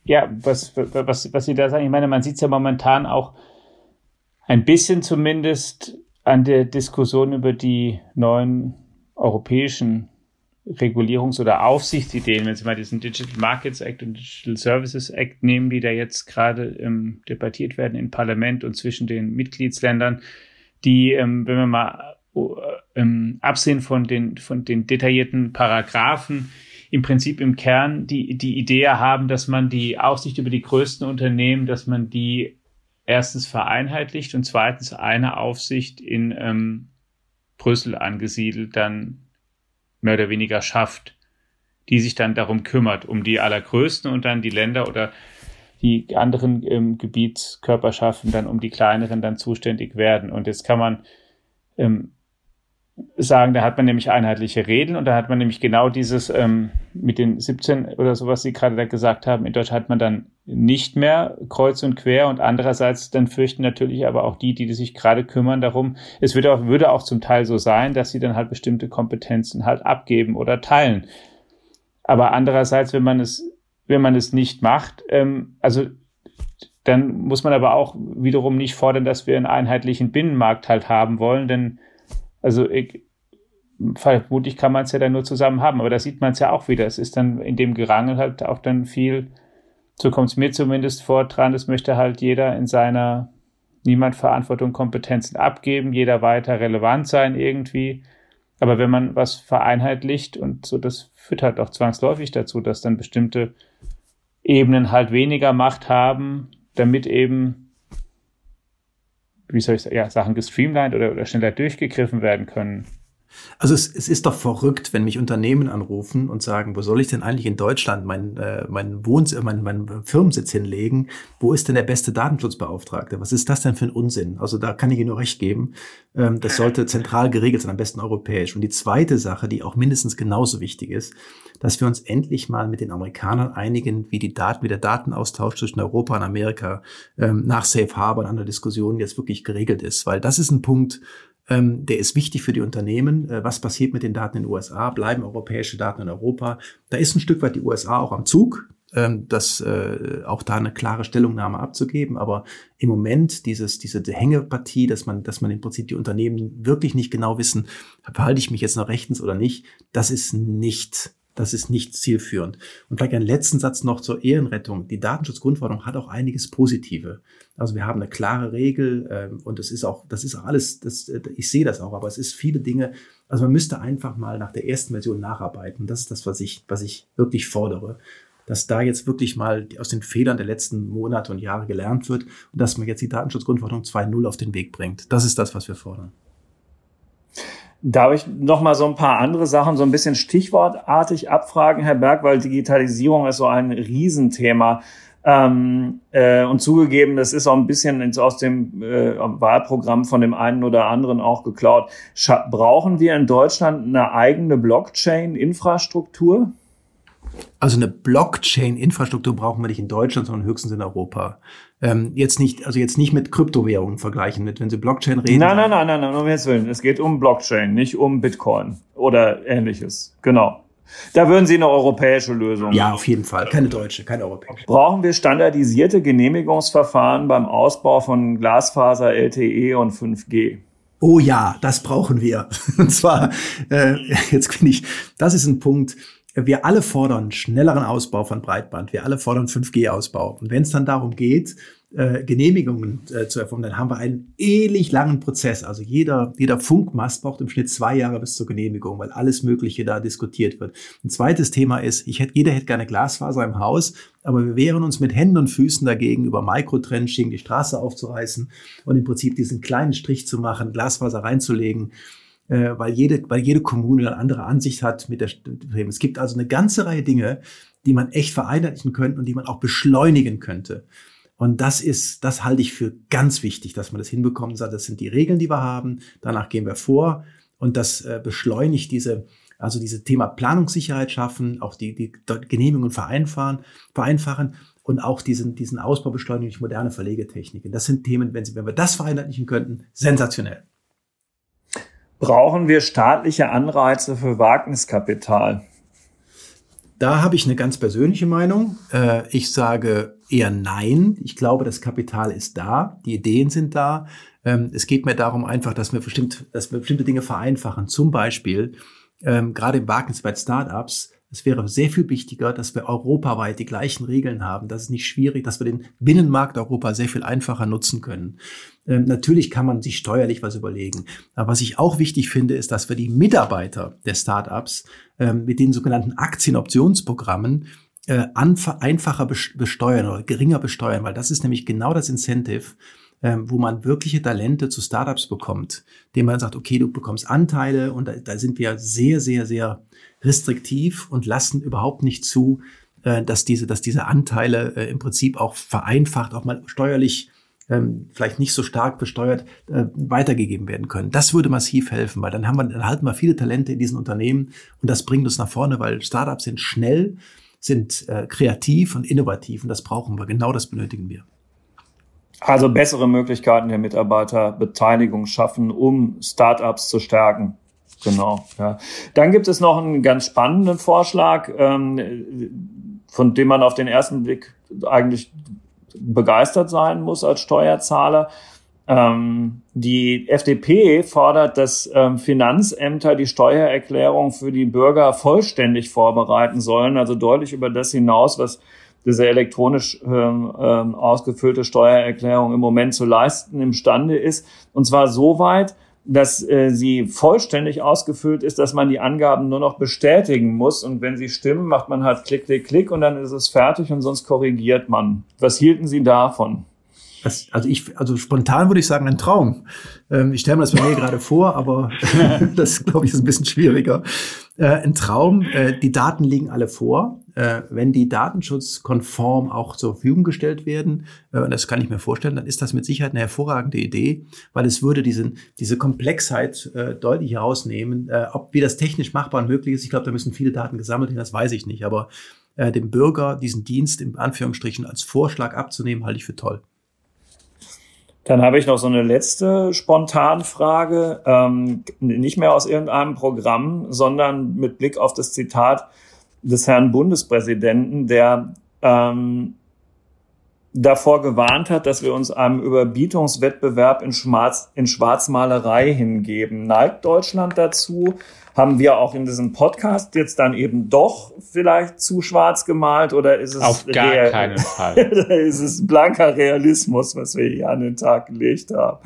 ja, was, was, was Sie da sagen, ich meine, man sieht es ja momentan auch ein bisschen zumindest an der Diskussion über die neuen europäischen Regulierungs- oder Aufsichtsideen, wenn Sie mal diesen Digital Markets Act und Digital Services Act nehmen, die da jetzt gerade ähm, debattiert werden im Parlament und zwischen den Mitgliedsländern, die, ähm, wenn wir mal äh, ähm, absehen von den, von den detaillierten Paragraphen, im Prinzip im Kern die, die Idee haben, dass man die Aufsicht über die größten Unternehmen, dass man die erstens vereinheitlicht und zweitens eine Aufsicht in ähm, Brüssel angesiedelt dann mehr oder weniger schafft, die sich dann darum kümmert, um die allergrößten und dann die Länder oder die anderen ähm, Gebietskörperschaften dann um die kleineren dann zuständig werden. Und jetzt kann man ähm, sagen, da hat man nämlich einheitliche Regeln und da hat man nämlich genau dieses ähm, mit den 17 oder so, was Sie gerade da gesagt haben. In Deutschland hat man dann nicht mehr kreuz und quer und andererseits dann fürchten natürlich aber auch die, die sich gerade kümmern darum. Es würde auch, würde auch zum Teil so sein, dass sie dann halt bestimmte Kompetenzen halt abgeben oder teilen. Aber andererseits, wenn man es, wenn man es nicht macht, ähm, also dann muss man aber auch wiederum nicht fordern, dass wir einen einheitlichen Binnenmarkt halt haben wollen, denn also ich, vermutlich kann man es ja dann nur zusammen haben, aber da sieht man es ja auch wieder. Es ist dann in dem Gerangel halt auch dann viel, so kommt es mir zumindest vor, dran, das möchte halt jeder in seiner niemand Verantwortung, Kompetenzen abgeben, jeder weiter relevant sein irgendwie. Aber wenn man was vereinheitlicht und so, das führt halt auch zwangsläufig dazu, dass dann bestimmte Ebenen halt weniger Macht haben, damit eben wie soll ich sagen, ja, Sachen gestreamlined oder, oder schneller durchgegriffen werden können. Also es, es ist doch verrückt, wenn mich Unternehmen anrufen und sagen, wo soll ich denn eigentlich in Deutschland meinen äh, mein Wohns äh, mein, mein Firmensitz hinlegen? Wo ist denn der beste Datenschutzbeauftragte? Was ist das denn für ein Unsinn? Also da kann ich Ihnen nur recht geben. Ähm, das sollte zentral geregelt sein, am besten europäisch. Und die zweite Sache, die auch mindestens genauso wichtig ist, dass wir uns endlich mal mit den Amerikanern einigen, wie die Daten, wie der Datenaustausch zwischen Europa und Amerika ähm, nach Safe Harbor und anderen Diskussionen jetzt wirklich geregelt ist. Weil das ist ein Punkt, Ähm, der ist wichtig für die Unternehmen. Äh, was passiert mit den Daten in den USA? Bleiben europäische Daten in Europa? Da ist ein Stück weit die USA auch am Zug ähm, das äh, auch da eine klare Stellungnahme abzugeben. Aber im Moment dieses, diese Hängepartie, dass man, dass man im Prinzip die Unternehmen wirklich nicht genau wissen, verhalte ich mich jetzt noch rechtens oder nicht, das ist nicht das ist nicht zielführend. Und vielleicht einen letzten Satz noch zur Ehrenrettung. Die Datenschutzgrundverordnung hat auch einiges Positive. Also wir haben eine klare Regel ähm, und das ist auch, das ist auch alles, das, äh, ich sehe das auch, aber es ist viele Dinge. Also man müsste einfach mal nach der ersten Version nacharbeiten. Das ist das, was ich, was ich wirklich fordere dass da jetzt wirklich mal aus den Fehlern der letzten Monate und Jahre gelernt wird und dass man jetzt die Datenschutzgrundverordnung 2.0 auf den Weg bringt. Das ist das, was wir fordern. Darf ich noch mal so ein paar andere Sachen so ein bisschen stichwortartig abfragen, Herr Berg, weil Digitalisierung ist so ein Riesenthema. Ähm, äh, und zugegeben, das ist auch ein bisschen aus dem äh, Wahlprogramm von dem einen oder anderen auch geklaut. Scha brauchen wir in Deutschland eine eigene Blockchain-Infrastruktur? Also eine Blockchain-Infrastruktur brauchen wir nicht in Deutschland, sondern höchstens in Europa. Ähm, jetzt nicht, also jetzt nicht mit Kryptowährungen vergleichen, mit, wenn Sie Blockchain reden. Nein, nein, nein, nein, nein, um Himmels Willen. Es geht um Blockchain, nicht um Bitcoin oder ähnliches. Genau. Da würden Sie eine europäische Lösung. Ja, auf jeden Fall. Keine deutsche, keine europäische. Brauchen wir standardisierte Genehmigungsverfahren beim Ausbau von Glasfaser, LTE und 5G? Oh ja, das brauchen wir. Und zwar, äh, jetzt bin ich, das ist ein Punkt, wir alle fordern schnelleren Ausbau von Breitband, wir alle fordern 5G-Ausbau. Und wenn es dann darum geht, äh, Genehmigungen äh, zu erfolgen, dann haben wir einen ewig langen Prozess. Also jeder, jeder Funkmast braucht im Schnitt zwei Jahre bis zur Genehmigung, weil alles Mögliche da diskutiert wird. Ein zweites Thema ist, ich hätte, jeder hätte gerne Glasfaser im Haus, aber wir wehren uns mit Händen und Füßen dagegen, über Microtrenching die Straße aufzureißen und im Prinzip diesen kleinen Strich zu machen, Glasfaser reinzulegen äh, weil, jede, weil jede Kommune eine andere Ansicht hat mit der Es gibt also eine ganze Reihe Dinge, die man echt vereinheitlichen könnte und die man auch beschleunigen könnte. Und das ist, das halte ich für ganz wichtig, dass man das hinbekommt und das sind die Regeln, die wir haben, danach gehen wir vor und das äh, beschleunigt diese, also diese Thema Planungssicherheit schaffen, auch die, die Genehmigungen vereinfachen, vereinfachen und auch diesen, diesen Ausbau beschleunigen durch moderne Verlegetechniken. Das sind Themen, wenn, Sie, wenn wir das vereinheitlichen könnten, sensationell. Brauchen wir staatliche Anreize für Wagniskapital? Da habe ich eine ganz persönliche Meinung. Äh, ich sage eher nein. Ich glaube, das Kapital ist da, die Ideen sind da. Ähm, es geht mir darum einfach, dass wir, bestimmt, dass wir bestimmte Dinge vereinfachen. Zum Beispiel, ähm, gerade im Wagnis bei Startups, es wäre sehr viel wichtiger, dass wir europaweit die gleichen Regeln haben. Das ist nicht schwierig, dass wir den Binnenmarkt Europa sehr viel einfacher nutzen können. Ähm, natürlich kann man sich steuerlich was überlegen. Aber was ich auch wichtig finde, ist, dass wir die Mitarbeiter der Startups ähm, mit den sogenannten Aktienoptionsprogrammen äh, einfacher besteuern oder geringer besteuern, weil das ist nämlich genau das Incentive, ähm, wo man wirkliche Talente zu Startups bekommt, dem man sagt, okay, du bekommst Anteile und da, da sind wir sehr, sehr, sehr restriktiv und lassen überhaupt nicht zu, äh, dass diese, dass diese Anteile äh, im Prinzip auch vereinfacht, auch mal steuerlich ähm, vielleicht nicht so stark besteuert äh, weitergegeben werden können. Das würde massiv helfen, weil dann haben wir, dann halten wir viele Talente in diesen Unternehmen und das bringt uns nach vorne, weil Startups sind schnell, sind kreativ und innovativ und das brauchen wir. Genau das benötigen wir. Also bessere Möglichkeiten der Mitarbeiterbeteiligung schaffen, um Startups zu stärken. Genau. Ja. Dann gibt es noch einen ganz spannenden Vorschlag, ähm, von dem man auf den ersten Blick eigentlich begeistert sein muss als Steuerzahler. Ähm, die FDP fordert, dass ähm, Finanzämter die Steuererklärung für die Bürger vollständig vorbereiten sollen, also deutlich über das hinaus, was diese elektronisch ähm, ähm, ausgefüllte Steuererklärung im Moment zu leisten imstande ist. Und zwar so weit, dass äh, sie vollständig ausgefüllt ist, dass man die Angaben nur noch bestätigen muss. Und wenn sie stimmen, macht man halt Klick, Klick, Klick und dann ist es fertig und sonst korrigiert man. Was hielten Sie davon? Das, also ich, also spontan würde ich sagen, ein Traum. Ähm, ich stelle mir das bei mir gerade vor, aber das glaube ich ist ein bisschen schwieriger. Äh, ein Traum. Äh, die Daten liegen alle vor. Äh, wenn die datenschutzkonform auch zur Verfügung gestellt werden, äh, und das kann ich mir vorstellen, dann ist das mit Sicherheit eine hervorragende Idee, weil es würde diesen, diese Komplexheit äh, deutlich herausnehmen. Äh, ob wie das technisch machbar und möglich ist, ich glaube, da müssen viele Daten gesammelt werden, das weiß ich nicht. Aber äh, dem Bürger diesen Dienst in Anführungsstrichen als Vorschlag abzunehmen, halte ich für toll. Dann habe ich noch so eine letzte Spontanfrage, ähm, nicht mehr aus irgendeinem Programm, sondern mit Blick auf das Zitat des Herrn Bundespräsidenten, der ähm, davor gewarnt hat, dass wir uns einem Überbietungswettbewerb in, Schwarz, in Schwarzmalerei hingeben. Neigt Deutschland dazu? Haben wir auch in diesem Podcast jetzt dann eben doch vielleicht zu schwarz gemalt oder ist es auf gar real, keinen Fall? ist es blanker Realismus, was wir hier an den Tag gelegt haben?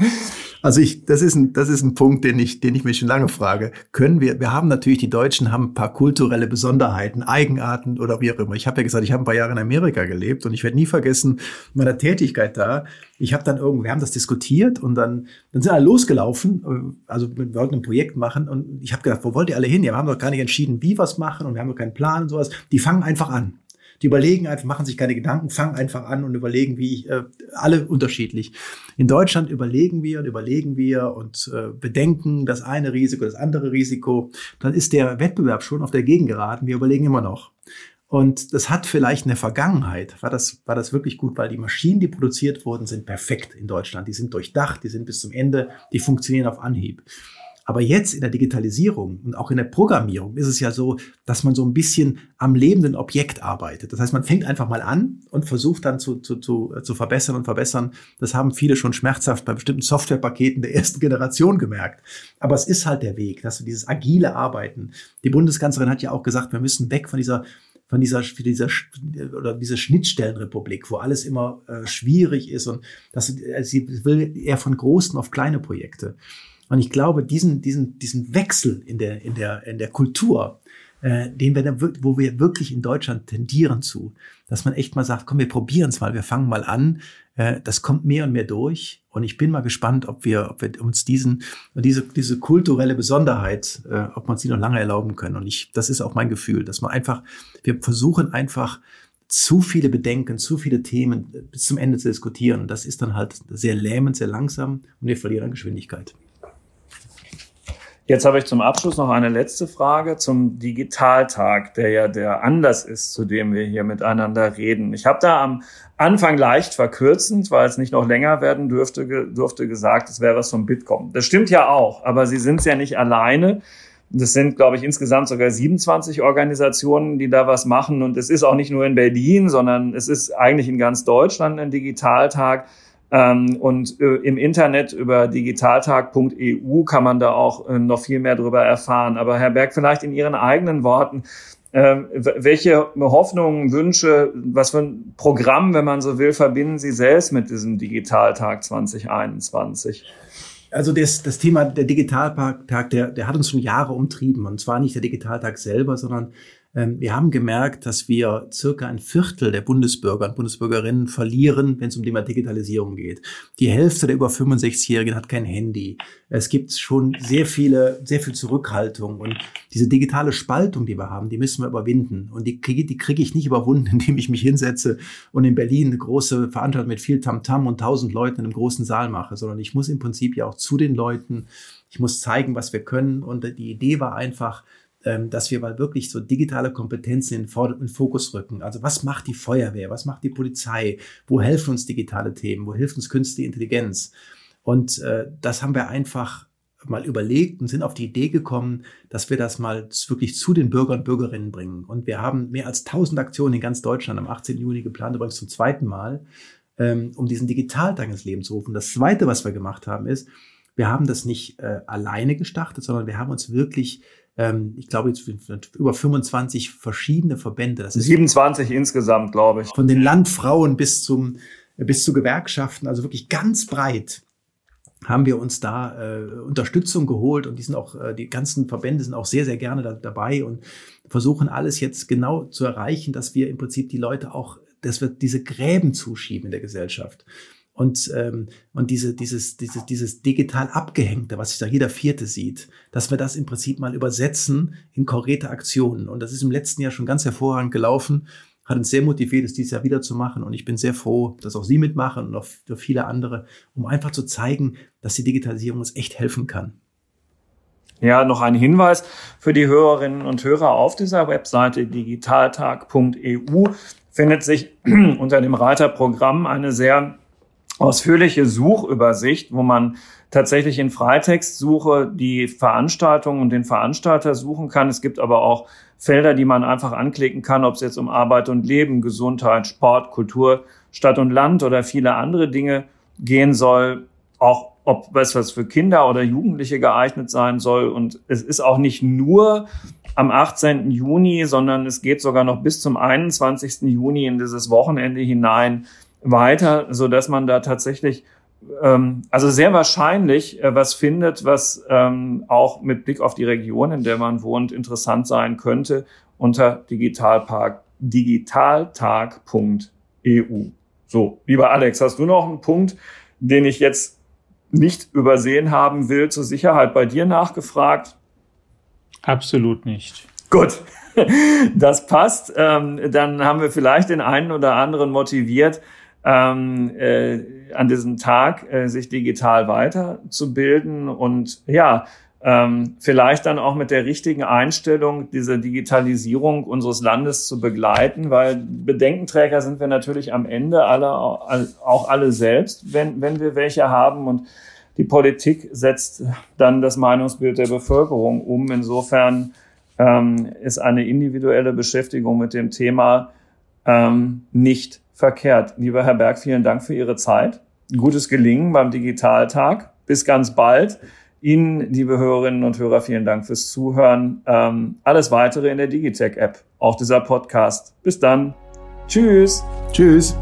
Also ich, das ist ein, das ist ein Punkt, den ich, den ich mir schon lange frage. Können wir, wir haben natürlich, die Deutschen haben ein paar kulturelle Besonderheiten, Eigenarten oder wie auch immer. Ich habe ja gesagt, ich habe ein paar Jahre in Amerika gelebt und ich werde nie vergessen, meiner Tätigkeit da. Ich habe dann irgendwie, wir haben das diskutiert und dann, dann sind alle losgelaufen. Also wir wollten ein Projekt machen und ich habe gedacht, wo wollt ihr alle hin? Wir haben doch gar nicht entschieden, wie wir es machen und wir haben doch keinen Plan und sowas. Die fangen einfach an. Die überlegen einfach, machen sich keine Gedanken, fangen einfach an und überlegen, wie ich, äh, alle unterschiedlich. In Deutschland überlegen wir und überlegen wir und äh, bedenken das eine Risiko, das andere Risiko. Dann ist der Wettbewerb schon auf der Gegengeraden. Wir überlegen immer noch. Und das hat vielleicht in der Vergangenheit, war das, war das wirklich gut, weil die Maschinen, die produziert wurden, sind perfekt in Deutschland. Die sind durchdacht, die sind bis zum Ende, die funktionieren auf Anhieb. Aber jetzt in der Digitalisierung und auch in der Programmierung ist es ja so, dass man so ein bisschen am lebenden Objekt arbeitet. Das heißt, man fängt einfach mal an und versucht dann zu, zu, zu, zu verbessern und verbessern. Das haben viele schon schmerzhaft bei bestimmten Softwarepaketen der ersten Generation gemerkt. Aber es ist halt der Weg, dass wir dieses agile Arbeiten. Die Bundeskanzlerin hat ja auch gesagt, wir müssen weg von dieser von dieser, dieser oder dieser Schnittstellenrepublik, wo alles immer äh, schwierig ist und das, sie will eher von großen auf kleine Projekte. Und ich glaube, diesen, diesen, diesen Wechsel in der, in der, in der Kultur, äh, den wir, dann, wo wir wirklich in Deutschland tendieren zu, dass man echt mal sagt, komm, wir probieren es mal, wir fangen mal an. Äh, das kommt mehr und mehr durch. Und ich bin mal gespannt, ob wir, ob wir uns diesen, diese, diese kulturelle Besonderheit, äh, ob man sie noch lange erlauben können. Und ich, das ist auch mein Gefühl, dass man einfach, wir versuchen einfach, zu viele Bedenken, zu viele Themen bis zum Ende zu diskutieren. Und das ist dann halt sehr lähmend, sehr langsam und wir verlieren Geschwindigkeit. Jetzt habe ich zum Abschluss noch eine letzte Frage zum Digitaltag, der ja der Anlass ist, zu dem wir hier miteinander reden. Ich habe da am Anfang leicht verkürzend, weil es nicht noch länger werden dürfte, durfte gesagt, es wäre was vom Bitkom. Das stimmt ja auch, aber Sie sind ja nicht alleine. Das sind, glaube ich, insgesamt sogar 27 Organisationen, die da was machen. Und es ist auch nicht nur in Berlin, sondern es ist eigentlich in ganz Deutschland ein Digitaltag. Ähm, und äh, im Internet über digitaltag.eu kann man da auch äh, noch viel mehr darüber erfahren. Aber Herr Berg, vielleicht in Ihren eigenen Worten, äh, welche Hoffnungen, Wünsche, was für ein Programm, wenn man so will, verbinden Sie selbst mit diesem Digitaltag 2021? Also das, das Thema der Digitaltag, der, der hat uns schon Jahre umtrieben. Und zwar nicht der Digitaltag selber, sondern wir haben gemerkt, dass wir circa ein Viertel der Bundesbürger und Bundesbürgerinnen verlieren, wenn es um Thema Digitalisierung geht. Die Hälfte der über 65-Jährigen hat kein Handy. Es gibt schon sehr viele, sehr viel Zurückhaltung und diese digitale Spaltung, die wir haben, die müssen wir überwinden. Und die kriege, die kriege ich nicht überwunden, indem ich mich hinsetze und in Berlin eine große Veranstaltung mit viel Tamtam -Tam und tausend Leuten in einem großen Saal mache, sondern ich muss im Prinzip ja auch zu den Leuten, ich muss zeigen, was wir können. Und die Idee war einfach, ähm, dass wir mal wirklich so digitale Kompetenzen in den Fokus rücken. Also was macht die Feuerwehr? Was macht die Polizei? Wo helfen uns digitale Themen? Wo hilft uns künstliche Intelligenz? Und äh, das haben wir einfach mal überlegt und sind auf die Idee gekommen, dass wir das mal wirklich zu den Bürgern und Bürgerinnen bringen. Und wir haben mehr als 1000 Aktionen in ganz Deutschland am 18. Juni geplant, übrigens zum zweiten Mal, ähm, um diesen Digitaltag ins Leben zu rufen. Das Zweite, was wir gemacht haben, ist, wir haben das nicht äh, alleine gestartet, sondern wir haben uns wirklich ähm, ich glaube, jetzt über 25 verschiedene Verbände. Das ist 27 insgesamt, glaube ich. Von den Landfrauen bis zum, bis zu Gewerkschaften, also wirklich ganz breit haben wir uns da äh, Unterstützung geholt und die sind auch, äh, die ganzen Verbände sind auch sehr, sehr gerne da, dabei und versuchen alles jetzt genau zu erreichen, dass wir im Prinzip die Leute auch, dass wir diese Gräben zuschieben in der Gesellschaft und, ähm, und diese, dieses, dieses, dieses digital abgehängte, was sich da jeder Vierte sieht, dass wir das im Prinzip mal übersetzen in konkrete Aktionen. Und das ist im letzten Jahr schon ganz hervorragend gelaufen, hat uns sehr motiviert, es dieses Jahr wieder zu machen. Und ich bin sehr froh, dass auch Sie mitmachen und auch viele andere, um einfach zu zeigen, dass die Digitalisierung uns echt helfen kann. Ja, noch ein Hinweis für die Hörerinnen und Hörer auf dieser Webseite digitaltag.eu findet sich unter dem Reiter Programm eine sehr ausführliche Suchübersicht, wo man tatsächlich in Freitextsuche die Veranstaltung und den Veranstalter suchen kann. Es gibt aber auch Felder, die man einfach anklicken kann, ob es jetzt um Arbeit und Leben, Gesundheit, Sport, Kultur, Stadt und Land oder viele andere Dinge gehen soll. Auch ob es was für Kinder oder Jugendliche geeignet sein soll. Und es ist auch nicht nur am 18. Juni, sondern es geht sogar noch bis zum 21. Juni in dieses Wochenende hinein weiter, so dass man da tatsächlich ähm, also sehr wahrscheinlich äh, was findet, was ähm, auch mit Blick auf die Region, in der man wohnt, interessant sein könnte unter Digitalpark digitaltag.eu. So, lieber Alex, hast du noch einen Punkt, den ich jetzt nicht übersehen haben will, zur Sicherheit bei dir nachgefragt? Absolut nicht. Gut, das passt. Ähm, dann haben wir vielleicht den einen oder anderen motiviert, ähm, äh, an diesem Tag äh, sich digital weiterzubilden und ja, ähm, vielleicht dann auch mit der richtigen Einstellung diese Digitalisierung unseres Landes zu begleiten, weil Bedenkenträger sind wir natürlich am Ende alle, auch alle selbst, wenn, wenn wir welche haben und die Politik setzt dann das Meinungsbild der Bevölkerung um. Insofern ähm, ist eine individuelle Beschäftigung mit dem Thema ähm, nicht verkehrt. Lieber Herr Berg, vielen Dank für Ihre Zeit. Gutes Gelingen beim Digitaltag. Bis ganz bald. Ihnen, liebe Hörerinnen und Hörer, vielen Dank fürs Zuhören. Ähm, alles weitere in der Digitech-App, auch dieser Podcast. Bis dann. Tschüss. Tschüss.